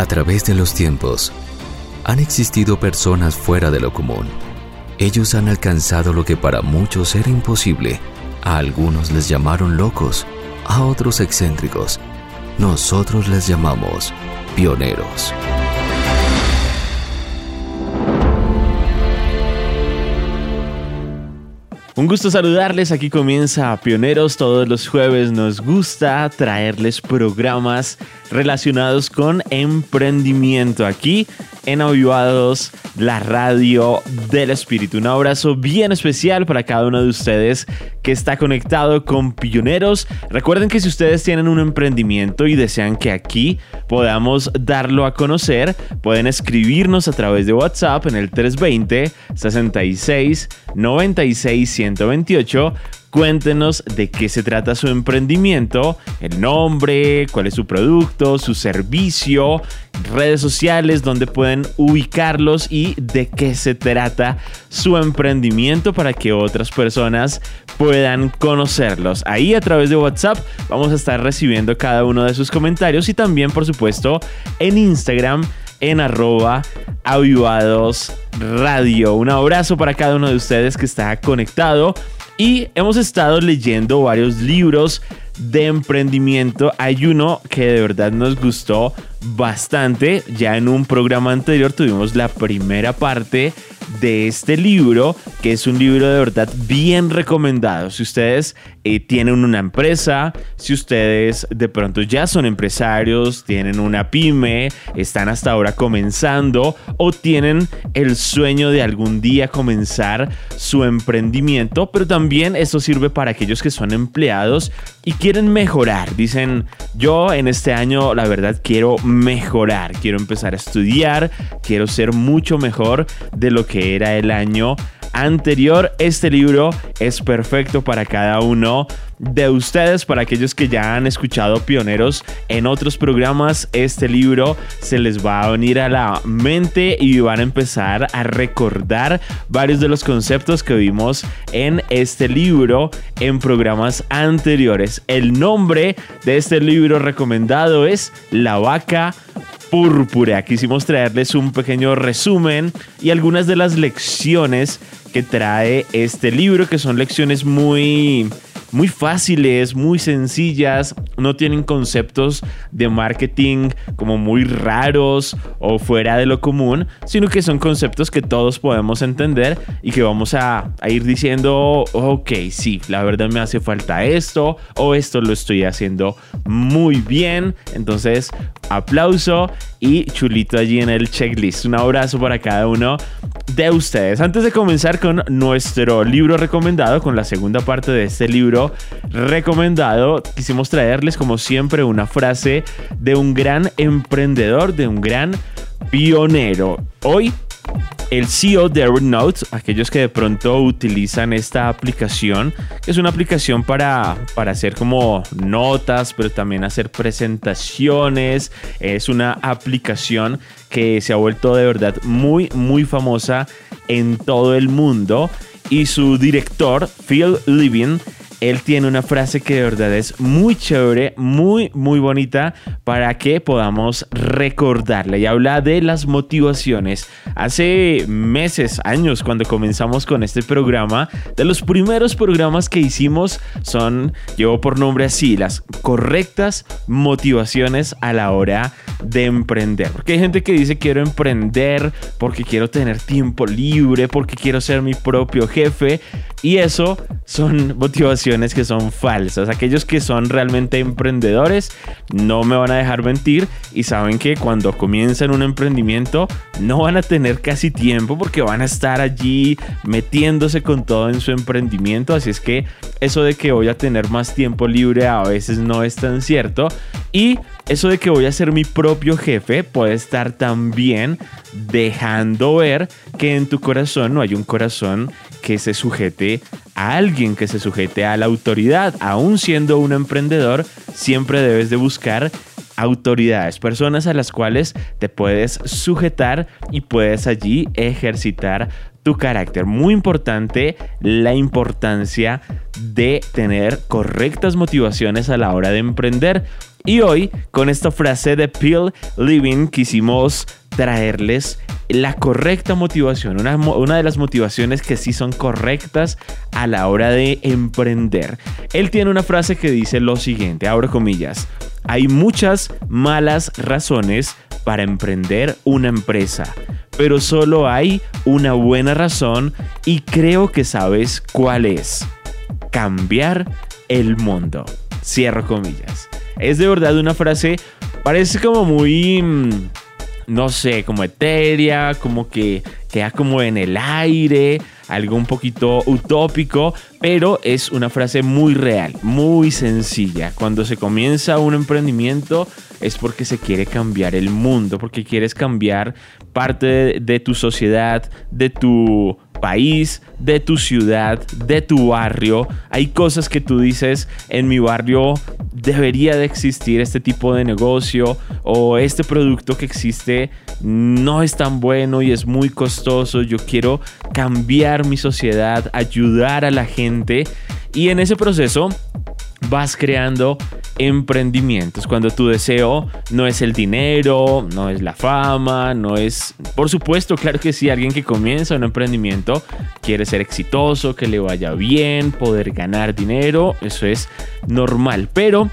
A través de los tiempos, han existido personas fuera de lo común. Ellos han alcanzado lo que para muchos era imposible. A algunos les llamaron locos, a otros excéntricos. Nosotros les llamamos pioneros. Un gusto saludarles, aquí comienza Pioneros, todos los jueves nos gusta traerles programas relacionados con emprendimiento aquí en Avivados, la radio del espíritu. Un abrazo bien especial para cada uno de ustedes que está conectado con Pioneros. Recuerden que si ustedes tienen un emprendimiento y desean que aquí podamos darlo a conocer, pueden escribirnos a través de WhatsApp en el 320 66 96 128 Cuéntenos de qué se trata su emprendimiento, el nombre, cuál es su producto, su servicio, redes sociales, donde pueden ubicarlos y de qué se trata su emprendimiento para que otras personas puedan conocerlos. Ahí a través de WhatsApp vamos a estar recibiendo cada uno de sus comentarios y también por supuesto en Instagram en arroba avivados radio. Un abrazo para cada uno de ustedes que está conectado y hemos estado leyendo varios libros de emprendimiento. Hay uno que de verdad nos gustó bastante. Ya en un programa anterior tuvimos la primera parte de este libro, que es un libro de verdad bien recomendado. Si ustedes eh, tienen una empresa, si ustedes de pronto ya son empresarios, tienen una pyme, están hasta ahora comenzando o tienen el sueño de algún día comenzar su emprendimiento, pero también esto sirve para aquellos que son empleados y quieren mejorar. Dicen, yo en este año la verdad quiero mejorar, quiero empezar a estudiar, quiero ser mucho mejor de lo que era el año anterior. Este libro es perfecto para cada uno de ustedes, para aquellos que ya han escuchado Pioneros en otros programas. Este libro se les va a venir a la mente y van a empezar a recordar varios de los conceptos que vimos en este libro en programas anteriores. El nombre de este libro recomendado es La vaca púrpura. Quisimos traerles un pequeño resumen y algunas de las lecciones que trae este libro, que son lecciones muy muy fáciles, muy sencillas, no tienen conceptos de marketing como muy raros o fuera de lo común, sino que son conceptos que todos podemos entender y que vamos a, ir diciendo, ok, sí, la verdad me hace falta esto o esto lo estoy haciendo muy bien. Entonces, aplauso y chulito allí en el checklist. Un abrazo para cada uno de ustedes. Antes de comenzar con nuestro libro recomendado, con la segunda parte de este libro recomendado, quisimos traerles como siempre una frase de un gran emprendedor, de un gran pionero. Hoy el CEO de Evernote, aquellos que de pronto utilizan esta aplicación, que es una aplicación para, para hacer como notas, pero también hacer presentaciones, es una aplicación que se ha vuelto de verdad muy, muy famosa en todo el mundo y su director, Phil Living, él tiene una frase que de verdad es muy chévere, muy, muy bonita para que podamos recordarla. Y habla de las motivaciones. Hace meses, años, cuando comenzamos con este programa, de los primeros programas que hicimos son, llevo por nombre así, las correctas motivaciones a la hora de emprender. Porque hay gente que dice quiero emprender porque quiero tener tiempo libre, porque quiero ser mi propio jefe. Y eso son motivaciones que son falsas. Aquellos que son realmente emprendedores no me van a dejar mentir y saben que cuando comienzan un emprendimiento no van a tener casi tiempo porque van a estar allí metiéndose con todo en su emprendimiento. Así es que eso de que voy a tener más tiempo libre a veces no es tan cierto. Y eso de que voy a ser mi propio jefe puede estar también dejando ver que en tu corazón no hay un corazón que se sujete a alguien, que se sujete a la autoridad. Aún siendo un emprendedor, siempre debes de buscar autoridades, personas a las cuales te puedes sujetar y puedes allí ejercitar tu carácter. Muy importante la importancia de tener correctas motivaciones a la hora de emprender. Y hoy, con esta frase de Peel Living, quisimos traerles la correcta motivación, una, una, de las motivaciones que sí son correctas a la hora de emprender. Él tiene una frase que dice lo siguiente, abro comillas, hay muchas malas razones para emprender una empresa, pero solo hay una buena razón y creo que sabes cuál es. Cambiar el mundo. Cierro comillas. Es de verdad una frase, parece como muy mm, no sé, como etérea, como que queda como en el aire, algo un poquito utópico, pero es una frase muy real, muy sencilla. Cuando se comienza un emprendimiento es porque se quiere cambiar el mundo, porque quieres cambiar parte de, de tu sociedad, de tu país, de tu ciudad, de tu barrio. Hay cosas que tú dices, en mi barrio debería de existir este tipo de negocio o este producto que existe no es tan bueno y es muy costoso. Yo quiero cambiar mi sociedad, ayudar a la gente y en ese proceso vas creando emprendimientos, cuando tu deseo no es el dinero, no es la fama, no es, por supuesto, claro que sí, alguien que comienza un emprendimiento quiere ser exitoso, que le vaya bien, poder ganar dinero, eso es normal, pero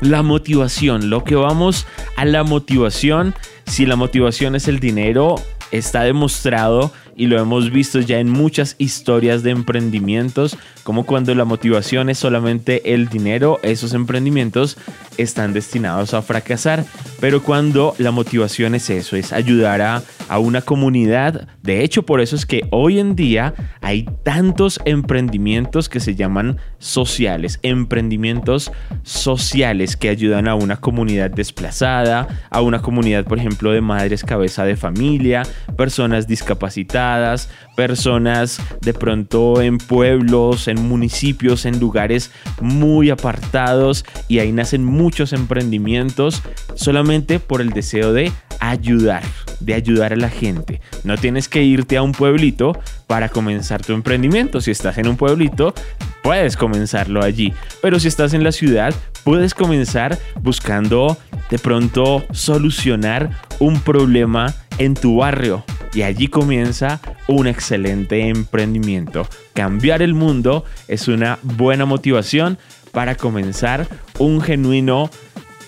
la motivación, lo que vamos a la motivación, si la motivación es el dinero, está demostrado y lo hemos visto ya en muchas historias de emprendimientos, como cuando la motivación es solamente el dinero, esos emprendimientos están destinados a fracasar, pero cuando la motivación es eso, es ayudar a, una comunidad, de hecho por eso es que hoy en día hay tantos emprendimientos que se llaman sociales, emprendimientos sociales que ayudan a una comunidad desplazada, a una comunidad por ejemplo de madres cabeza de familia, personas discapacitadas, personas de pronto en pueblos, en municipios, en lugares muy apartados y ahí nacen muchos emprendimientos solamente por el deseo de ayudar, de ayudar a la gente. No tienes que irte a un pueblito para comenzar tu emprendimiento. Si estás en un pueblito, puedes comenzarlo allí. Pero si estás en la ciudad, puedes comenzar buscando de pronto solucionar un problema en tu barrio. Y allí comienza un excelente emprendimiento. Cambiar el mundo es una buena motivación para comenzar un genuino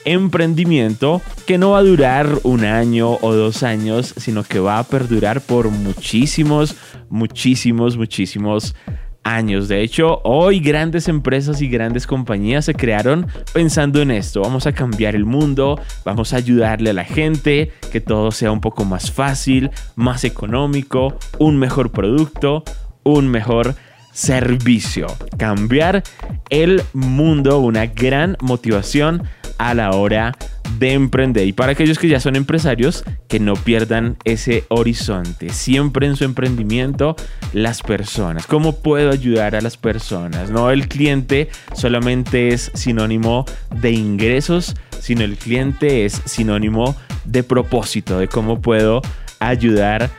emprendimiento que no va a durar un año o dos años, sino que va a perdurar por muchísimos, muchísimos, muchísimos años. De hecho, hoy grandes empresas y grandes compañías se crearon pensando en esto. Vamos a cambiar el mundo, vamos a ayudarle a la gente, que todo sea un poco más fácil, más económico, un mejor producto, un mejor servicio. Cambiar el mundo, una gran motivación a la hora de emprender. Y para aquellos que ya son empresarios, que no pierdan ese horizonte. Siempre en su emprendimiento, las personas. ¿Cómo puedo ayudar a las personas? No el cliente solamente es sinónimo de ingresos, sino el cliente es sinónimo de propósito, de cómo puedo ayudar a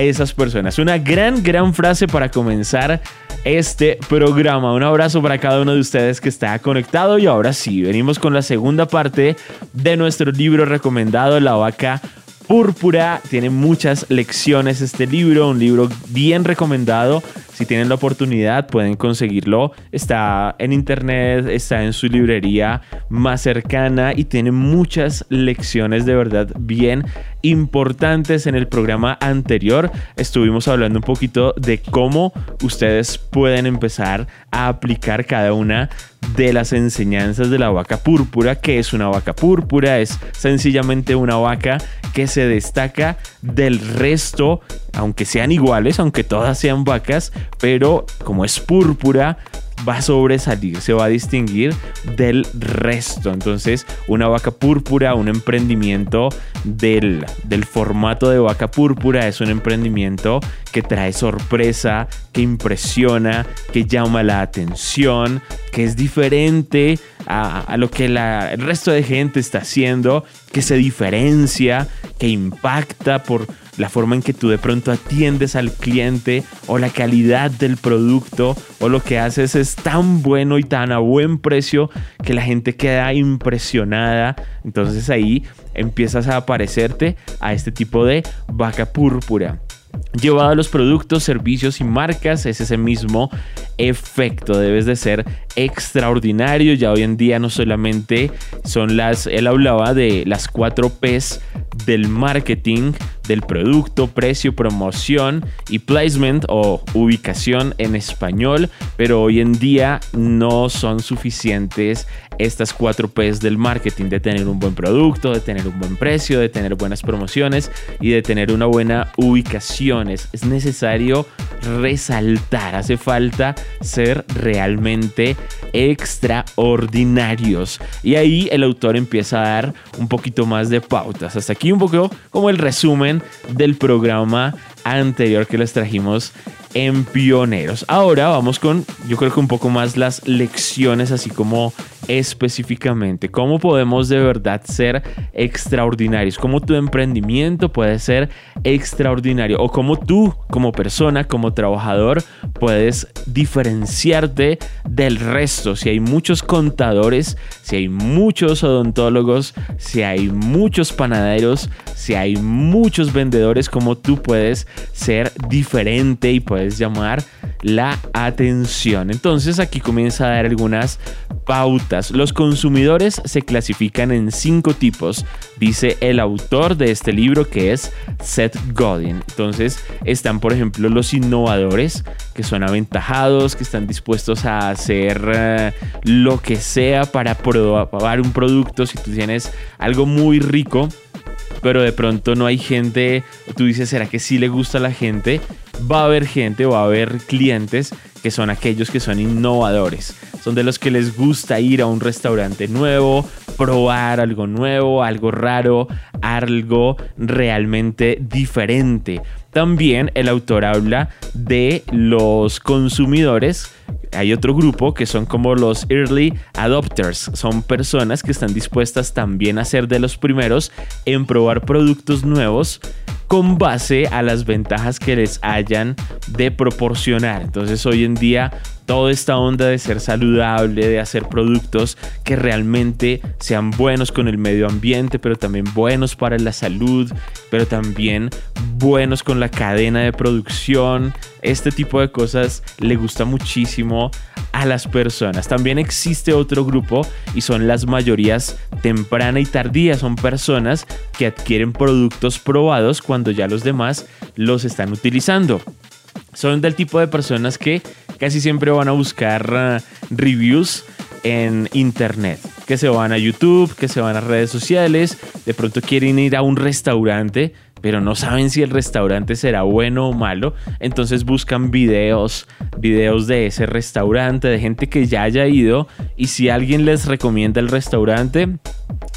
esas personas. Una gran, gran frase para comenzar este programa. Un abrazo para cada uno de ustedes que está conectado y ahora sí, venimos con la segunda parte de nuestro libro recomendado, La vaca púrpura. Tiene muchas lecciones este libro, un libro bien recomendado. Si tienen la oportunidad pueden conseguirlo. Está en internet, está en su librería más cercana y tiene muchas lecciones de verdad bien importantes. En el programa anterior estuvimos hablando un poquito de cómo ustedes pueden empezar a aplicar cada una de las enseñanzas de la vaca púrpura. que es una vaca púrpura? Es sencillamente una vaca que se destaca del resto, aunque sean iguales, aunque todas sean vacas, pero como es púrpura, va a sobresalir, se va a distinguir del resto. Entonces, una vaca púrpura, un emprendimiento del, del formato de vaca púrpura, es un emprendimiento que trae sorpresa, que impresiona, que llama la atención, que es diferente a, lo que el resto de gente está haciendo, que se diferencia, que impacta por la forma en que tú de pronto atiendes al cliente o la calidad del producto o lo que haces es tan bueno y tan a buen precio que la gente queda impresionada. Entonces ahí empiezas a aparecerte a este tipo de vaca púrpura. Llevado a los productos, servicios y marcas es ese mismo efecto. Debes de ser extraordinario. Ya hoy en día no solamente son las, él hablaba de las cuatro P's del marketing, del producto, precio, promoción y placement o ubicación en español, pero hoy en día no son suficientes estas cuatro P's del marketing, de tener un buen producto, de tener un buen precio, de tener buenas promociones y de tener una buena ubicación. Es, es necesario resaltar, hace falta ser realmente extraordinarios. Y ahí el autor empieza a dar un poquito más de pautas. Hasta aquí un poco como el resumen del programa anterior que les trajimos en Pioneros. Ahora vamos con, yo creo que un poco más las lecciones, así como específicamente, cómo podemos de verdad ser extraordinarios, cómo tu emprendimiento puede ser extraordinario o cómo tú como persona, como trabajador, puedes diferenciarte del resto. Si hay muchos contadores, si hay muchos odontólogos, si hay muchos panaderos, si hay muchos vendedores, cómo tú puedes ser diferente y puedes llamar la atención. Entonces aquí comienza a dar algunas pautas. Los consumidores se clasifican en cinco tipos, dice el autor de este libro que es Seth Godin. Entonces están por ejemplo los innovadores que son aventajados, que están dispuestos a hacer uh, lo que sea para probar un producto. Si tú tienes algo muy rico, pero de pronto no hay gente, tú dices, ¿será que sí le gusta a la gente? Va a haber gente, va a haber clientes que son aquellos que son innovadores. Son de los que les gusta ir a un restaurante nuevo, probar algo nuevo, algo raro, algo realmente diferente. También el autor habla de los consumidores. Hay otro grupo que son como los early adopters. Son personas que están dispuestas también a ser de los primeros en probar productos nuevos con base a las ventajas que les hayan de proporcionar. Entonces hoy en día toda esta onda de ser saludable, de hacer productos que realmente sean buenos con el medio ambiente, pero también buenos para la salud, pero también buenos con la cadena de producción. Este tipo de cosas le gusta muchísimo las personas. También existe otro grupo y son las mayorías temprana y tardía. Son personas que adquieren productos probados cuando ya los demás los están utilizando. Son del tipo de personas que casi siempre van a buscar uh, reviews en internet, que se van a YouTube, que se van a redes sociales, de pronto quieren ir a un restaurante, pero no saben si el restaurante será bueno o malo, entonces buscan videos, videos de ese restaurante, de gente que ya haya ido y si alguien les recomienda el restaurante,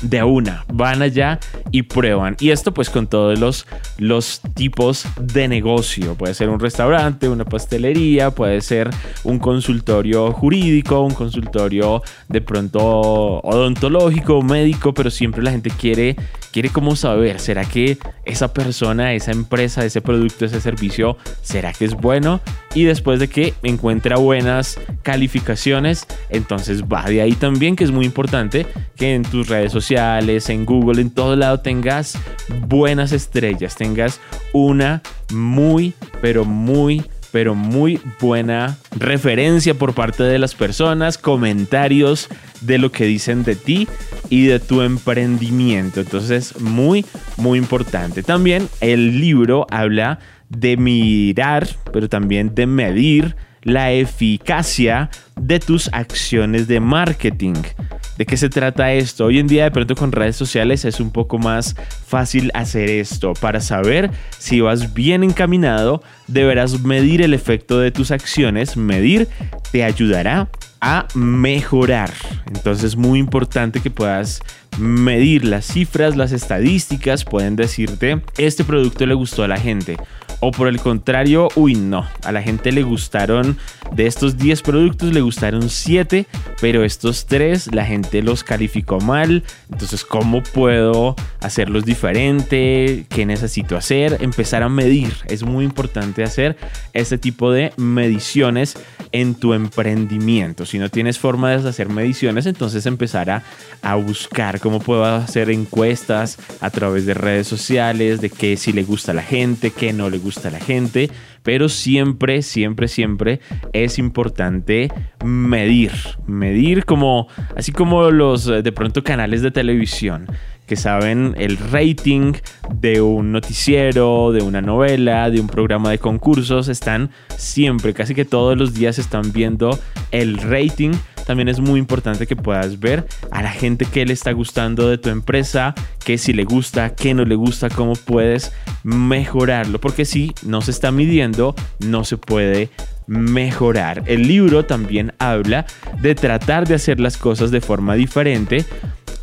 de una, van allá y prueban. Y esto pues con todos los, los tipos de negocio. Puede ser un restaurante, una pastelería, puede ser un consultorio jurídico, un consultorio de pronto odontológico, médico, pero siempre la gente quiere, quiere como saber, ¿será que esa persona, esa empresa, ese producto, ese servicio, ¿será que es bueno? Y después de que encuentra buenas calificaciones, entonces va de ahí también, que es muy importante que en tus sociales, en Google, en todo lado tengas buenas estrellas, tengas una muy, pero muy pero muy buena referencia por parte de las personas, comentarios de lo que dicen de ti y de tu emprendimiento. Entonces, muy, muy importante. También el libro habla de mirar, pero también de medir la eficacia de tus acciones de marketing. ¿De qué se trata esto? Hoy en día de pronto con redes sociales es un poco más fácil hacer esto. Para saber si vas bien encaminado, deberás medir el efecto de tus acciones. Medir te ayudará a mejorar. Entonces es muy importante que puedas medir las cifras, las estadísticas, pueden decirte, este producto le gustó a la gente O por el contrario, uy, no, a la gente le gustaron, de estos 10 productos le gustaron 7, pero estos 3 la gente los calificó mal. Entonces, ¿cómo puedo hacerlos diferente? ¿Qué necesito hacer? Empezar a medir. Es muy importante hacer este tipo de mediciones en tu emprendimiento. Si no tienes forma de hacer mediciones, entonces empezar a, a buscar cómo puedo hacer encuestas a través de redes sociales, de qué si le gusta a la gente, qué no le gusta a la gente, pero siempre, siempre, siempre es importante medir, medir como, así como los de pronto canales de televisión que saben el rating de un noticiero, de una novela, de un programa de concursos, están siempre, casi que todos los días están viendo el rating también es muy importante que puedas ver a la gente que le está gustando de tu empresa, que si le gusta, que no le gusta, cómo puedes mejorarlo, porque si no se está midiendo, no se puede mejorar. El libro también habla de tratar de hacer las cosas de forma diferente.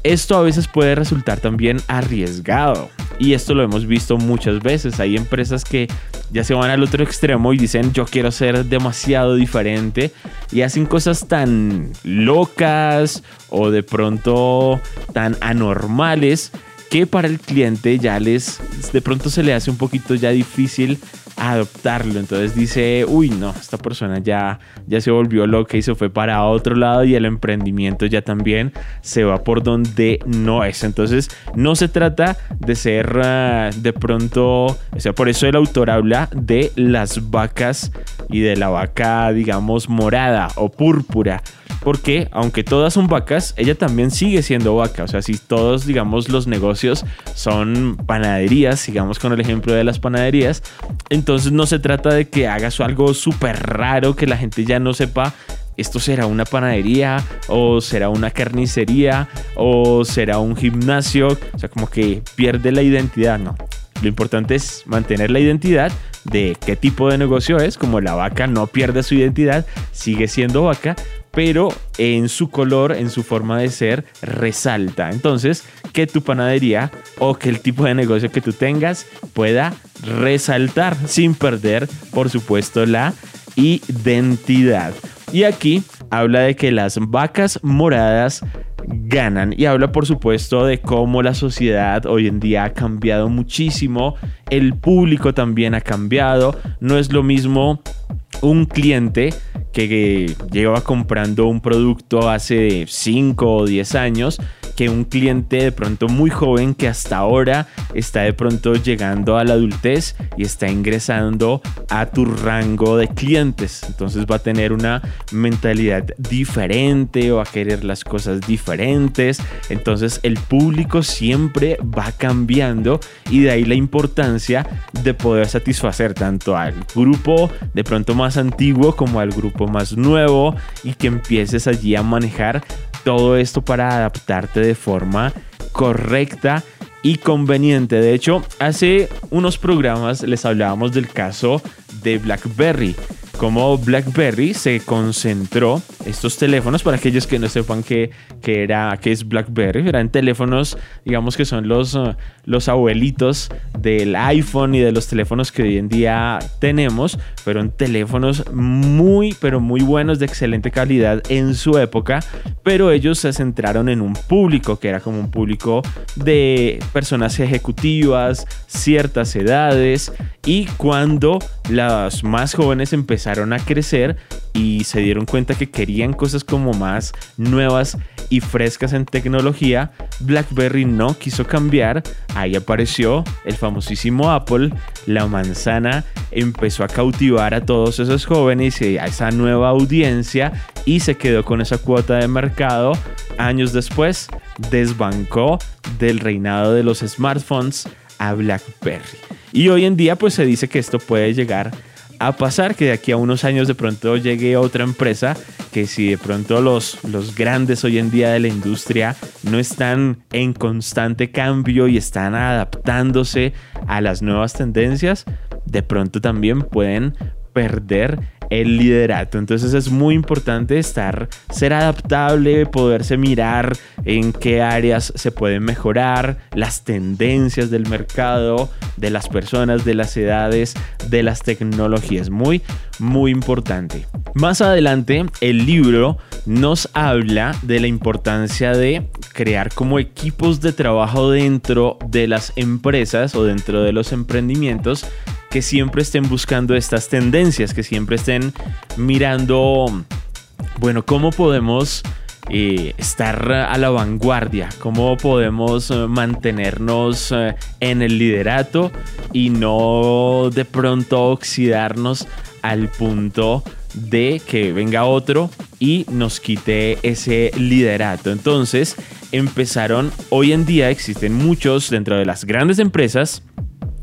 Esto a veces puede resultar también arriesgado. Y esto lo hemos visto muchas veces. Hay empresas que ya se van al otro extremo y dicen yo quiero ser demasiado diferente y hacen cosas tan locas o de pronto tan anormales que para el cliente ya les de pronto se le hace un poquito ya difícil adoptarlo. Entonces dice, uy, no, esta persona ya, ya se volvió loca y se fue para otro lado y el emprendimiento ya también se va por donde no es. Entonces no se trata de ser ah, de pronto, o sea, por eso el autor habla de las vacas y de la vaca, digamos, morada o púrpura porque aunque todas son vacas, ella también sigue siendo vaca. O sea, si todos, digamos, los negocios son panaderías, sigamos con el ejemplo de las panaderías, entonces no se trata de que hagas algo súper raro que la gente ya no sepa esto será una panadería o será una carnicería o será un gimnasio, o sea, como que pierde la identidad, no. Lo importante es mantener la identidad de qué tipo de negocio es, como la vaca no pierde su identidad, sigue siendo vaca, pero en su color, en su forma de ser, resalta. Entonces, que tu panadería o que el tipo de negocio que tú tengas pueda resaltar sin perder, por supuesto, la identidad. Y aquí habla de que las vacas moradas ganan y habla por supuesto de cómo la sociedad hoy en día ha cambiado muchísimo, el público también ha cambiado, no es lo mismo un cliente que lleva comprando un producto hace 5 o 10 años que un cliente de pronto muy joven que hasta ahora está de pronto llegando a la adultez y está ingresando a tu rango de clientes. Entonces va a tener una mentalidad diferente o a querer las cosas diferentes. Entonces el público siempre va cambiando y de ahí la importancia de poder satisfacer tanto al grupo de pronto más antiguo como al grupo más nuevo y que empieces allí a manejar todo esto para adaptarte de forma correcta y conveniente. De hecho, hace unos programas les hablábamos del caso de BlackBerry cómo BlackBerry se concentró estos teléfonos, para aquellos que no sepan qué, era, qué es BlackBerry, eran teléfonos, digamos que son los, uh, los abuelitos del iPhone y de los teléfonos que hoy en día tenemos, fueron teléfonos muy, pero muy buenos, de excelente calidad en su época, pero ellos se centraron en un público que era como un público de personas ejecutivas, ciertas edades, y cuando las más jóvenes empezaron a crecer y se dieron cuenta que querían cosas como más nuevas y frescas en tecnología, BlackBerry no quiso cambiar. Ahí apareció el famosísimo Apple, la manzana empezó a cautivar a todos esos jóvenes y a esa nueva audiencia y se quedó con esa cuota de mercado. Años después, desbancó del reinado de los smartphones a BlackBerry. Y hoy en día pues se dice que esto puede llegar a pasar que de aquí a unos años de pronto llegue otra empresa que si de pronto los, los grandes hoy en día de la industria no están en constante cambio y están adaptándose a las nuevas tendencias, de pronto también pueden perder el liderato. Entonces es muy importante estar, ser adaptable, poderse mirar en qué áreas se pueden mejorar, las tendencias del mercado, de las personas, de las edades, de las tecnologías. Muy, muy importante. Más adelante, el libro nos habla de la importancia de crear como equipos de trabajo dentro de las empresas o dentro de los emprendimientos que siempre estén buscando estas tendencias, que siempre estén mirando, bueno, cómo podemos eh, estar a la vanguardia, cómo podemos eh, mantenernos eh, en el liderato y no de pronto oxidarnos al punto de que venga otro y nos quite ese liderato. Entonces empezaron, hoy en día existen muchos dentro de las grandes empresas,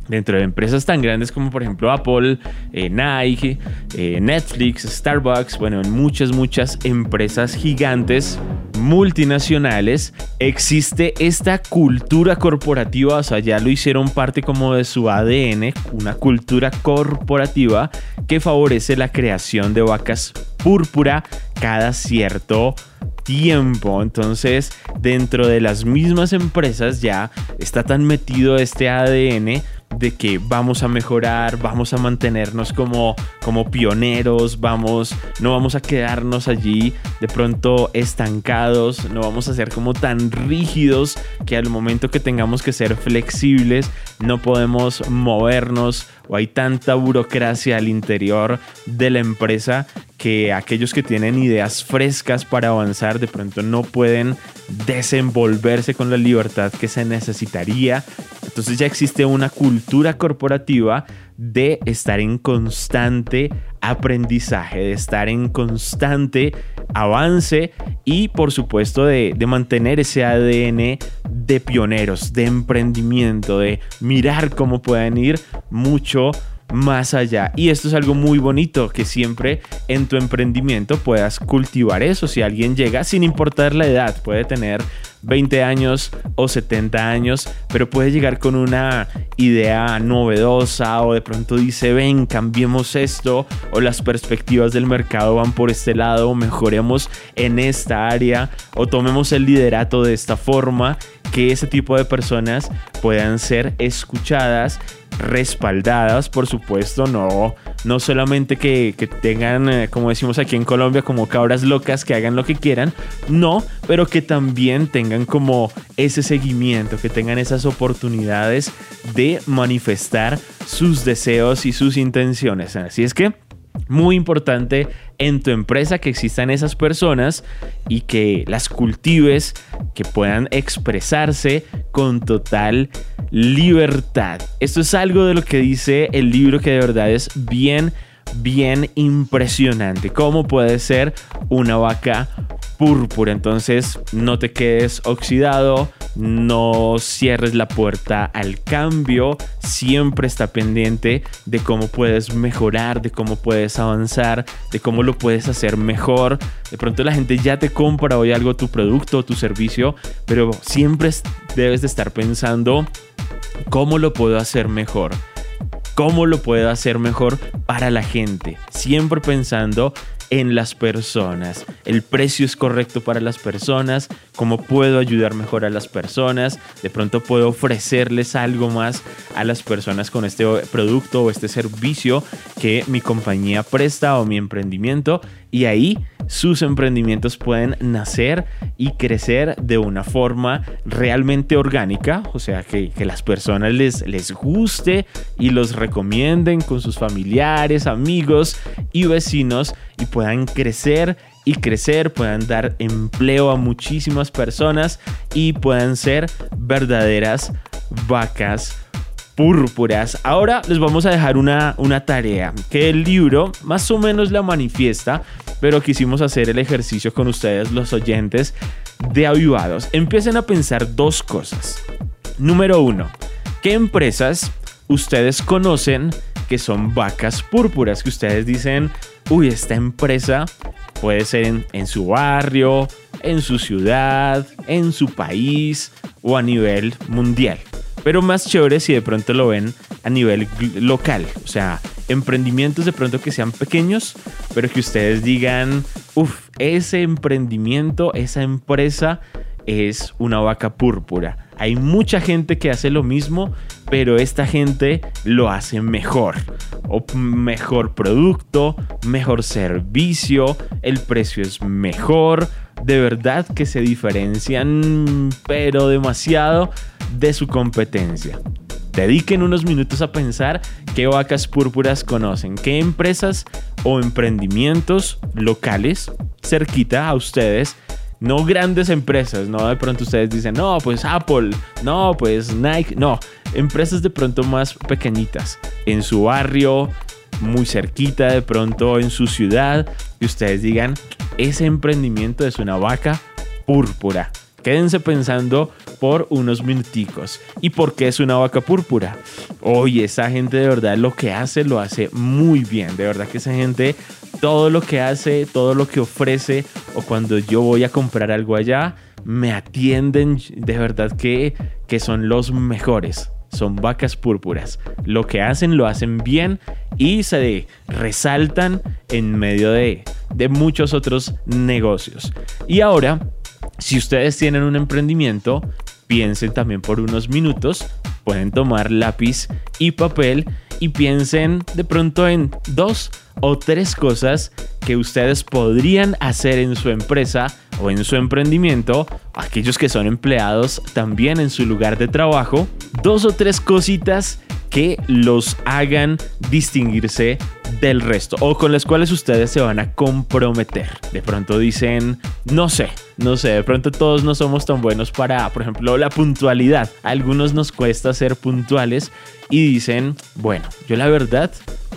dentro de empresas tan grandes como por ejemplo Apple, eh, Nike, eh, Netflix, Starbucks, bueno, en muchas, muchas empresas gigantes multinacionales existe esta cultura corporativa, o sea, ya lo hicieron parte como de su ADN, una cultura corporativa que favorece la creación de vacas púrpura cada cierto tiempo. Entonces, dentro de las mismas empresas ya está tan metido este ADN de que vamos a mejorar, vamos a mantenernos como, como pioneros, vamos, no vamos a quedarnos allí de pronto estancados, no vamos a ser como tan rígidos que al momento que tengamos que ser flexibles no podemos movernos o hay tanta burocracia al interior de la empresa que aquellos que tienen ideas frescas para avanzar de pronto no pueden desenvolverse con la libertad que se necesitaría. Entonces ya existe una cultura corporativa de estar en constante aprendizaje, de estar en constante avance y por supuesto de, de, mantener ese ADN de pioneros, de emprendimiento, de mirar cómo pueden ir mucho más allá. Y esto es algo muy bonito, que siempre en tu emprendimiento puedas cultivar eso. Si alguien llega, sin importar la edad, puede tener 20 años o 70 años, pero puede llegar con una idea novedosa o de pronto dice, ven, cambiemos esto o las perspectivas del mercado van por este lado, mejoremos en esta área o tomemos el liderato de esta forma, que ese tipo de personas puedan ser escuchadas respaldadas, por supuesto, no, no solamente que, tengan, eh, como decimos aquí en Colombia, como cabras locas que hagan lo que quieran, no, pero que también tengan como ese seguimiento, que tengan esas oportunidades de manifestar sus deseos y sus intenciones. Así es que muy importante en tu empresa que existan esas personas y que las cultives, que puedan expresarse con total libertad. Esto es algo de lo que dice el libro que de verdad es bien, bien impresionante. ¿Cómo puede ser una vaca púrpura? Entonces no te quedes oxidado, no cierres la puerta al cambio, siempre está pendiente de cómo puedes mejorar, de cómo puedes avanzar, de cómo lo puedes hacer mejor. De pronto la gente ya te compra hoy algo, tu producto o tu servicio, pero siempre debes de estar pensando ¿Cómo lo puedo hacer mejor? ¿Cómo lo puedo hacer mejor para la gente? Siempre pensando en las personas. El precio es correcto para las personas, cómo puedo ayudar mejor a las personas, de pronto puedo ofrecerles algo más a las personas con este producto o este servicio que mi compañía presta o mi emprendimiento y ahí sus emprendimientos pueden nacer y crecer de una forma realmente orgánica, o sea, que, las personas les, les guste y los recomienden con sus familiares, amigos y vecinos y puedan crecer y crecer, puedan dar empleo a muchísimas personas y puedan ser verdaderas vacas púrpuras. Ahora les vamos a dejar una, una tarea que el libro más o menos la manifiesta, pero quisimos hacer el ejercicio con ustedes, los oyentes de Avivados. Empiecen a pensar dos cosas. Número uno, ¿qué empresas ustedes conocen que son vacas púrpuras? Que ustedes dicen, uy, esta empresa puede ser en, en su barrio, en su ciudad, en su país o a nivel mundial pero más chévere si de pronto lo ven a nivel local, o sea, emprendimientos de pronto que sean pequeños, pero que ustedes digan, uff, ese emprendimiento, esa empresa es una vaca púrpura. Hay mucha gente que hace lo mismo, pero esta gente lo hace mejor. O mejor producto, mejor servicio, el precio es mejor. De verdad que se diferencian, pero demasiado de su competencia. Dediquen unos minutos a pensar qué vacas púrpuras conocen, qué empresas o emprendimientos locales cerquita a ustedes no grandes empresas, no de pronto ustedes dicen, no, pues Apple, no, pues Nike, no, empresas de pronto más pequeñitas, en su barrio, muy cerquita de pronto en su ciudad, y ustedes digan, ese emprendimiento es una vaca púrpura. Quédense pensando por unos minuticos. ¿Y por qué es una vaca púrpura? Oye, esa gente de verdad lo que hace lo hace muy bien. De verdad que esa gente todo lo que hace, todo lo que ofrece o cuando yo voy a comprar algo allá, me atienden de verdad que, que son los mejores. Son vacas púrpuras. Lo que hacen lo hacen bien y se resaltan en medio de, de muchos otros negocios. Y ahora, si ustedes tienen un emprendimiento, piensen también por unos minutos, pueden tomar lápiz y papel y piensen de pronto en dos o tres cosas que ustedes podrían hacer en su empresa o en su emprendimiento, aquellos que son empleados también en su lugar de trabajo, dos o tres cositas que los hagan distinguirse del resto o con las cuales ustedes se van a comprometer. De pronto dicen, no sé, no sé, de pronto todos no somos tan buenos para, por ejemplo, la puntualidad. A algunos nos cuesta ser puntuales y dicen, bueno, yo la verdad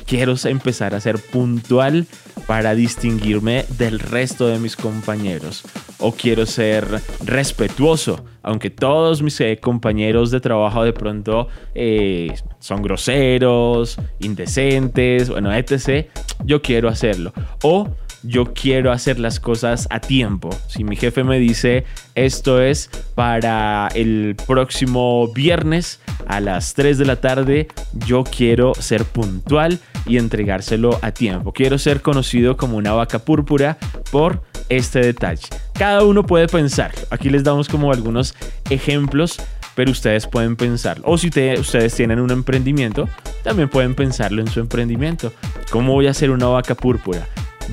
quiero empezar a ser puntual para distinguirme del resto de mis compañeros. O quiero ser respetuoso, aunque todos mis eh, compañeros de trabajo de pronto eh, son groseros, indecentes, bueno, etc. Yo quiero hacerlo. O yo quiero hacer las cosas a tiempo. Si mi jefe me dice esto es para el próximo viernes a las 3 de la tarde, yo quiero ser puntual y entregárselo a tiempo. Quiero ser conocido como una vaca púrpura por este detalle. Cada uno puede pensar. Aquí les damos como algunos ejemplos pero ustedes pueden pensarlo. O si ustedes tienen un emprendimiento, también pueden pensarlo en su emprendimiento. ¿Cómo voy a hacer una vaca púrpura?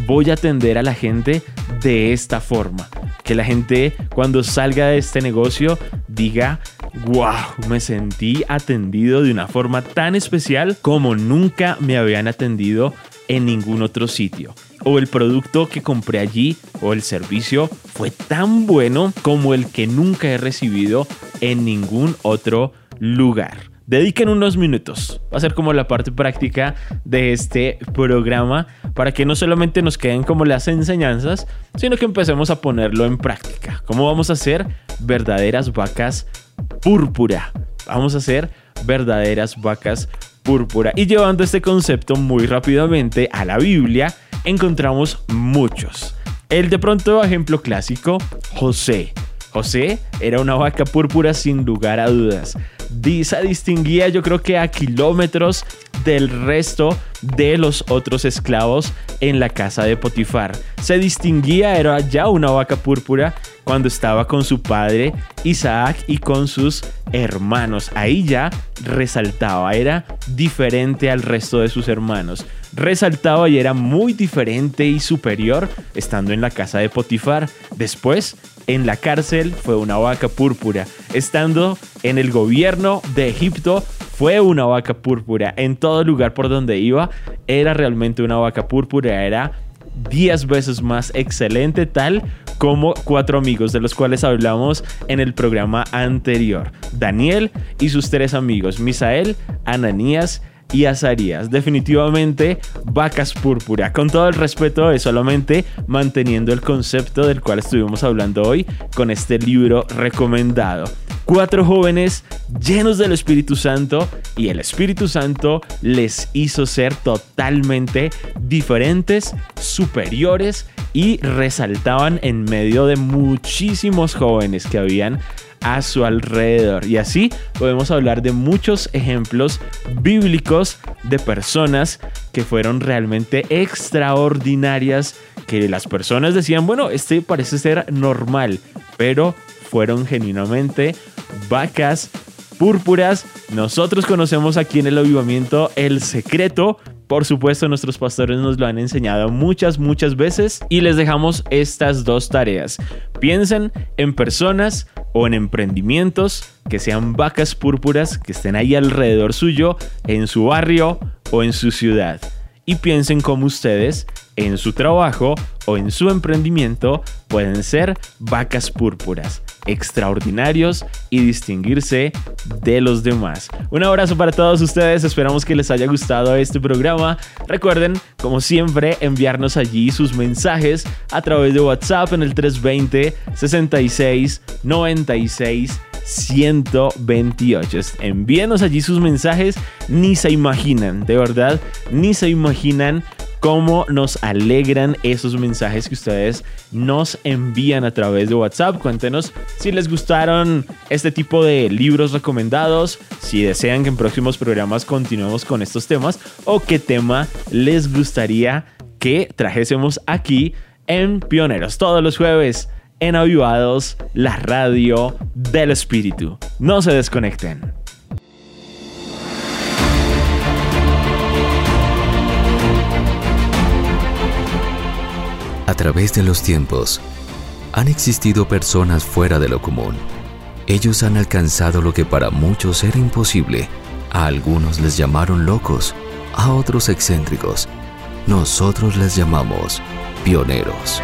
Voy a atender a la gente de esta forma. Que la gente cuando salga de este negocio diga, wow, me sentí atendido de una forma tan especial como nunca me habían atendido en ningún otro sitio. O el producto que compré allí o el servicio fue tan bueno como el que nunca he recibido en ningún otro lugar dediquen unos minutos. Va a ser como la parte práctica de este programa para que no solamente nos queden como las enseñanzas, sino que empecemos a ponerlo en práctica. ¿Cómo vamos a hacer verdaderas vacas púrpura? Vamos a hacer verdaderas vacas púrpura. Y llevando este concepto muy rápidamente a la Biblia, encontramos muchos. El de pronto ejemplo clásico, José. José era una vaca púrpura sin lugar a dudas se distinguía yo creo que a kilómetros del resto de los otros esclavos en la casa de Potifar. Se distinguía, era ya una vaca púrpura cuando estaba con su padre Isaac y con sus hermanos. Ahí ya resaltaba, era diferente al resto de sus hermanos. Resaltaba y era muy diferente y superior estando en la casa de Potifar. Después en la cárcel fue una vaca púrpura. Estando en el gobierno de Egipto fue una vaca púrpura. En todo lugar por donde iba era realmente una vaca púrpura. Era 10 veces más excelente tal como cuatro amigos de los cuales hablamos en el programa anterior. Daniel y sus tres amigos, Misael, Ananías y Azarías. Definitivamente vacas púrpura. Con todo el respeto de solamente manteniendo el concepto del cual estuvimos hablando hoy con este libro recomendado. Cuatro jóvenes llenos del Espíritu Santo y el Espíritu Santo les hizo ser totalmente diferentes, superiores y resaltaban en medio de muchísimos jóvenes que habían a su alrededor. Y así podemos hablar de muchos ejemplos bíblicos de personas que fueron realmente extraordinarias, que las personas decían, bueno, este parece ser normal, pero fueron genuinamente vacas púrpuras. Nosotros conocemos aquí en el avivamiento el secreto. Por supuesto, nuestros pastores nos lo han enseñado muchas, muchas veces y les dejamos estas dos tareas. Piensen en personas o en emprendimientos que sean vacas púrpuras que estén ahí alrededor suyo, en su barrio o en su ciudad. Y piensen cómo ustedes en su trabajo o en su emprendimiento pueden ser vacas púrpuras, extraordinarios y distinguirse de los demás. Un abrazo para todos ustedes, esperamos que les haya gustado este programa. Recuerden, como siempre, enviarnos allí sus mensajes a través de WhatsApp en el 320 66 96 128. Envíenos allí sus mensajes, ni se imaginan, de verdad, ni se imaginan cómo nos alegran esos mensajes que ustedes nos envían a través de WhatsApp. Cuéntenos si les gustaron este tipo de libros recomendados, si desean que en próximos programas continuemos con estos temas o qué tema les gustaría que trajésemos aquí en Pioneros todos los jueves en Avivados, la radio del espíritu. No se desconecten. A través de los tiempos, han existido personas fuera de lo común. Ellos han alcanzado lo que para muchos era imposible. A algunos les llamaron locos, a otros excéntricos. Nosotros les llamamos pioneros.